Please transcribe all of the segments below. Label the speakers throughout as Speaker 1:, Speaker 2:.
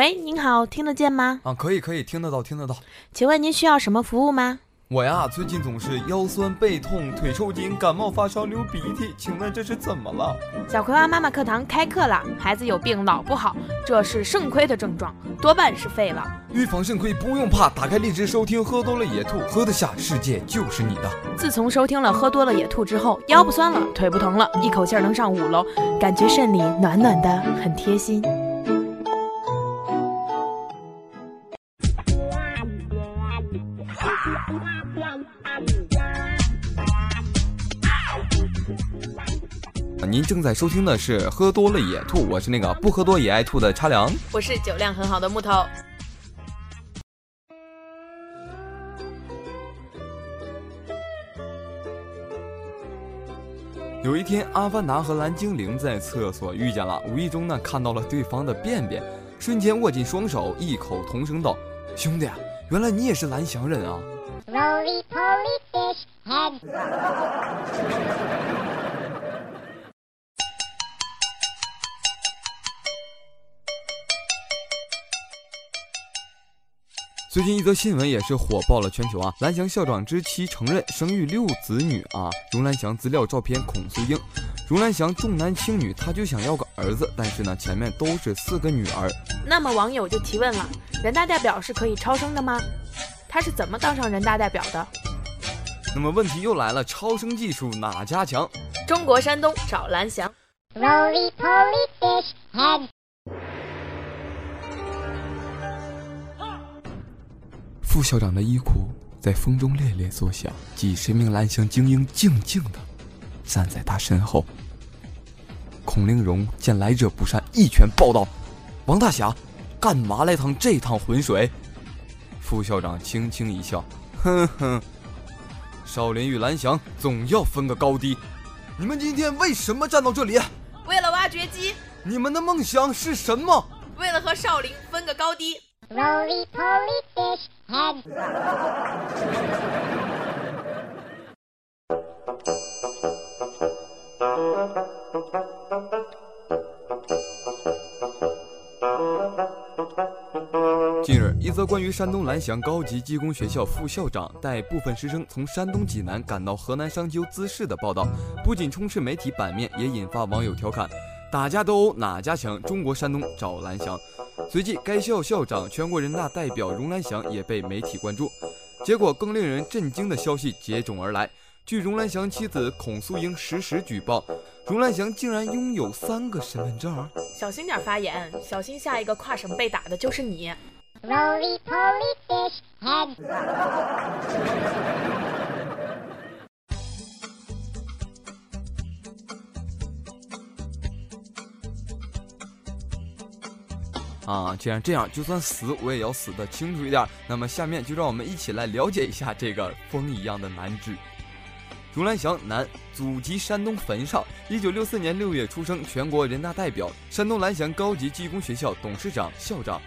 Speaker 1: 喂，您好，听得见吗？
Speaker 2: 啊，可以，可以，听得到，听得到。
Speaker 1: 请问您需要什么服务吗？
Speaker 2: 我呀，最近总是腰酸背痛、腿抽筋、感冒发烧、流鼻涕，请问这是怎么了？
Speaker 1: 小葵花妈妈课堂开课了，孩子有病老不好，这是肾亏的症状，多半是废了。
Speaker 2: 预防肾亏不用怕，打开荔枝收听，喝多了野兔，喝得下，世界就是你的。
Speaker 1: 自从收听了喝多了野兔之后，腰不酸了，腿不疼了，一口气儿能上五楼，感觉肾里暖暖的，很贴心。
Speaker 2: 您正在收听的是《喝多了也吐》，我是那个不喝多也爱吐的茶凉，
Speaker 1: 我是酒量很好的木头。
Speaker 2: 有一天，阿凡达和蓝精灵在厕所遇见了，无意中呢看到了对方的便便，瞬间握紧双手，异口同声道：“兄弟，原来你也是蓝翔人啊！”最近一则新闻也是火爆了全球啊！蓝翔校长之妻承认生育六子女啊！荣蓝翔资料照片孔素英，荣蓝翔重男轻女，他就想要个儿子，但是呢前面都是四个女儿。
Speaker 1: 那么网友就提问了：人大代表是可以超生的吗？他是怎么当上人大代表的？
Speaker 2: 那么问题又来了，超生技术哪家强？
Speaker 1: 中国山东找蓝翔。
Speaker 2: 副校长的衣裤在风中猎猎作响，几十名蓝翔精英静静的站在他身后。孔令荣见来者不善，一拳暴道：“王大侠，干嘛来趟这趟浑水？”副校长轻轻一笑：“ 哼哼，少林与蓝翔总要分个高低。你们今天为什么站到这里？
Speaker 1: 为了挖掘机。
Speaker 2: 你们的梦想是什么？
Speaker 1: 为了和少林分个高低。”一则关于山东蓝翔高级技工学校副校长带部分师生从山东济南赶到河南商丘滋事的报道，不仅充斥媒体版面，也引发网友调侃：“打架斗殴哪家强？中国山东找蓝翔。”随即，该校校长、全国人大代表荣兰祥也被媒体关注。结果，更令人震惊的消息接踵而来。据荣兰祥妻子孔素英实时举报，荣兰祥竟然拥有三个身份证。小心点发言，小心下一个跨省被打的就是你。
Speaker 2: Lily，polish head，既然这样，就算死我也要死的清楚一点。那么下面就让我们一起来了解一下这个风一样的男子。荣兰祥，男，祖籍山东汾上，一九六四年六月出生，全国人大代表，山东蓝翔高级技工学校董事长、校长。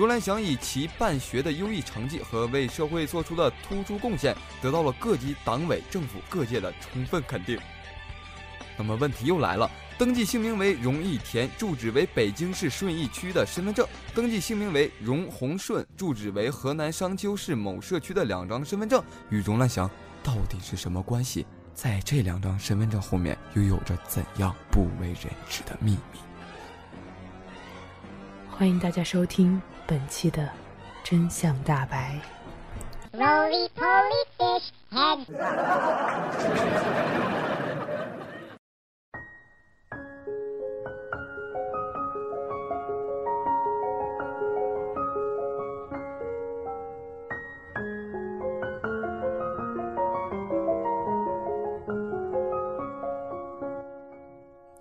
Speaker 2: 荣兰祥以其办学的优异成绩和为社会做出的突出贡献，得到了各级党委政府各界的充分肯定。那么问题又来了。登记姓名为荣义田，住址为北京市顺义区的身份证；登记姓名为荣洪顺，住址为河南商丘市某社区的两张身份证，与荣兰祥到底是什么关系？在这两张身份证后面又有着怎样不为人知的秘密？
Speaker 1: 欢迎大家收听本期的《真相大白》。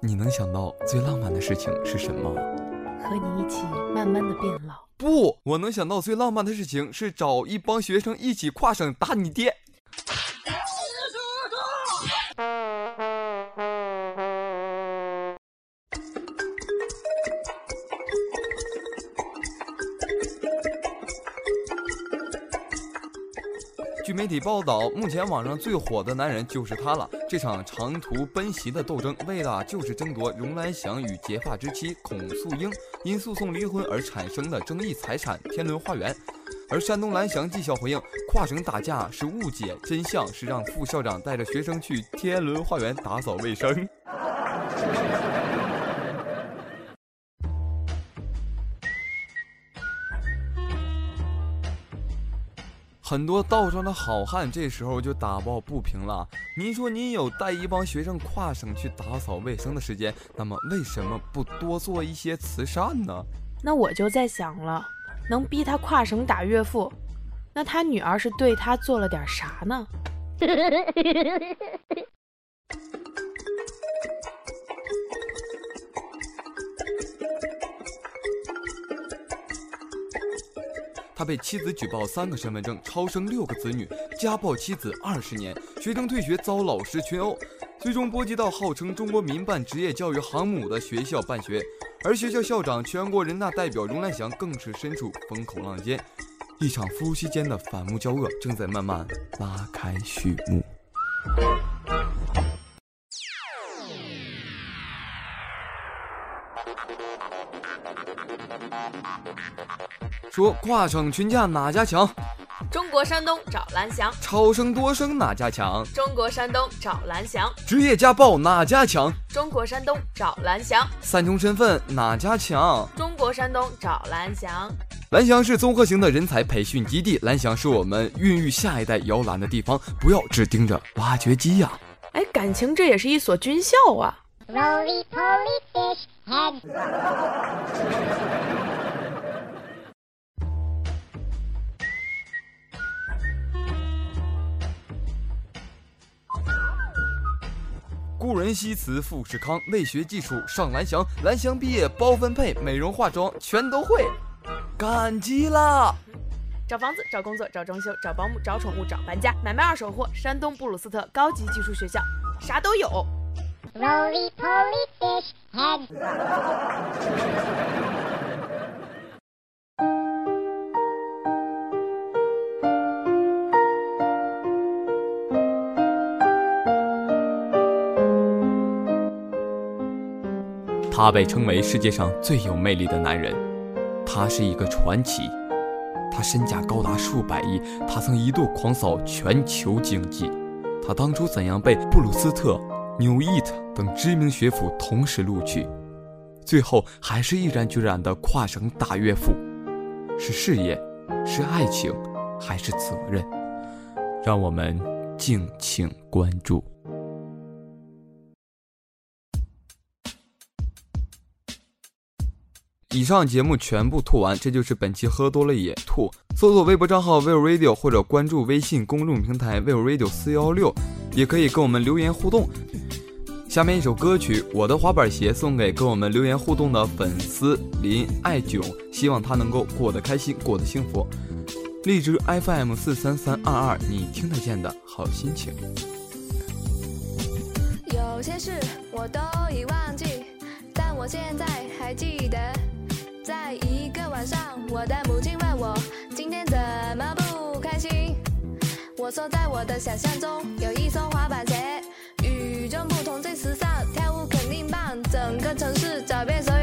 Speaker 2: 你能想到最浪漫的事情是什么？
Speaker 1: 和你一起慢慢的变老。
Speaker 2: 不，我能想到最浪漫的事情是找一帮学生一起跨省打你爹。据媒体报道，目前网上最火的男人就是他了。这场长途奔袭的斗争，为的就是争夺荣兰祥与结发之妻孔素英因诉讼离婚而产生的争议财产天伦花园。而山东蓝翔技校回应：跨省打架是误解，真相是让副校长带着学生去天伦花园打扫卫生。很多道上的好汉这时候就打抱不平了。您说您有带一帮学生跨省去打扫卫生的时间，那么为什么不多做一些慈善呢？
Speaker 1: 那我就在想了，能逼他跨省打岳父，那他女儿是对他做了点啥呢？
Speaker 2: 他被妻子举报三个身份证，超生六个子女，家暴妻子二十年，学生退学遭老师群殴，最终波及到号称中国民办职业教育航母的学校办学，而学校校长、全国人大代表荣兰祥更是身处风口浪尖，一场夫妻间的反目交恶正在慢慢拉开序幕。说跨省群架哪家强？
Speaker 1: 中国山东找蓝翔。
Speaker 2: 超生多生哪家强？
Speaker 1: 中国山东找蓝翔。
Speaker 2: 职业家暴哪家强？
Speaker 1: 中国山东找蓝翔。
Speaker 2: 三重身份哪家强？
Speaker 1: 中国山东找蓝翔。
Speaker 2: 蓝翔是综合型的人才培训基地，蓝翔是我们孕育下一代摇篮的地方，不要只盯着挖掘机呀！
Speaker 1: 哎，感情这也是一所军校啊。
Speaker 2: 故人西辞富士康，为学技术上蓝翔，蓝翔毕业包分配，美容化妆全都会，感激啦！
Speaker 1: 找房子、找工作、找装修、找保姆、找宠物、找搬家、买卖二手货，山东布鲁斯特高级技术学校，啥都有。
Speaker 2: 他被称为世界上最有魅力的男人，他是一个传奇，他身价高达数百亿，他曾一度狂扫全球经济，他当初怎样被布鲁斯特、纽伊特等知名学府同时录取，最后还是毅然决然的跨省打岳父，是事业，是爱情，还是责任？让我们敬请关注。以上节目全部吐完，这就是本期喝多了也吐。搜索微博账号 Will Radio 或者关注微信公众平台 Will Radio 四幺六，也可以跟我们留言互动。下面一首歌曲《我的滑板鞋》送给跟我们留言互动的粉丝林爱囧，希望他能够过得开心，过得幸福。荔枝 FM 四三三二二，你听得见的好心情。
Speaker 3: 有些事我都已忘记，但我现在还记得。在一个晚上，我的母亲问我今天怎么不开心。我说在我的想象中有一双滑板鞋，与众不同，最时尚，跳舞肯定棒。整个城市找遍所有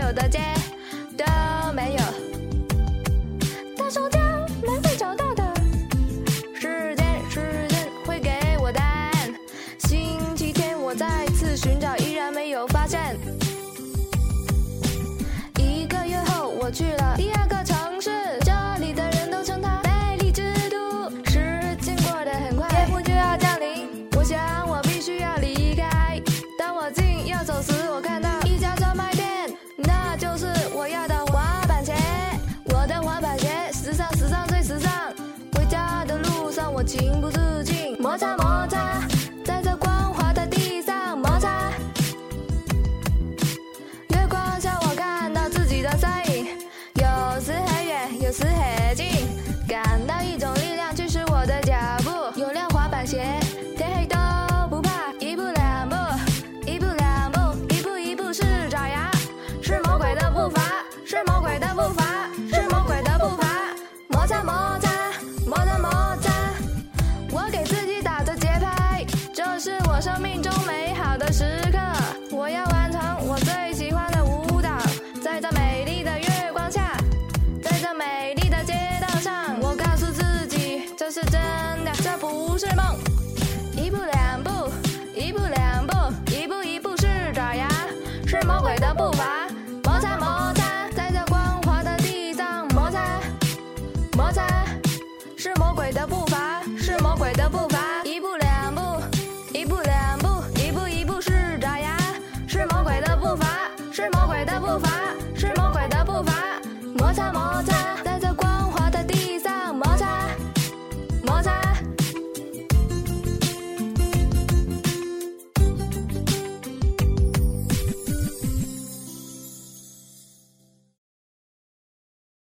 Speaker 3: 法。是在我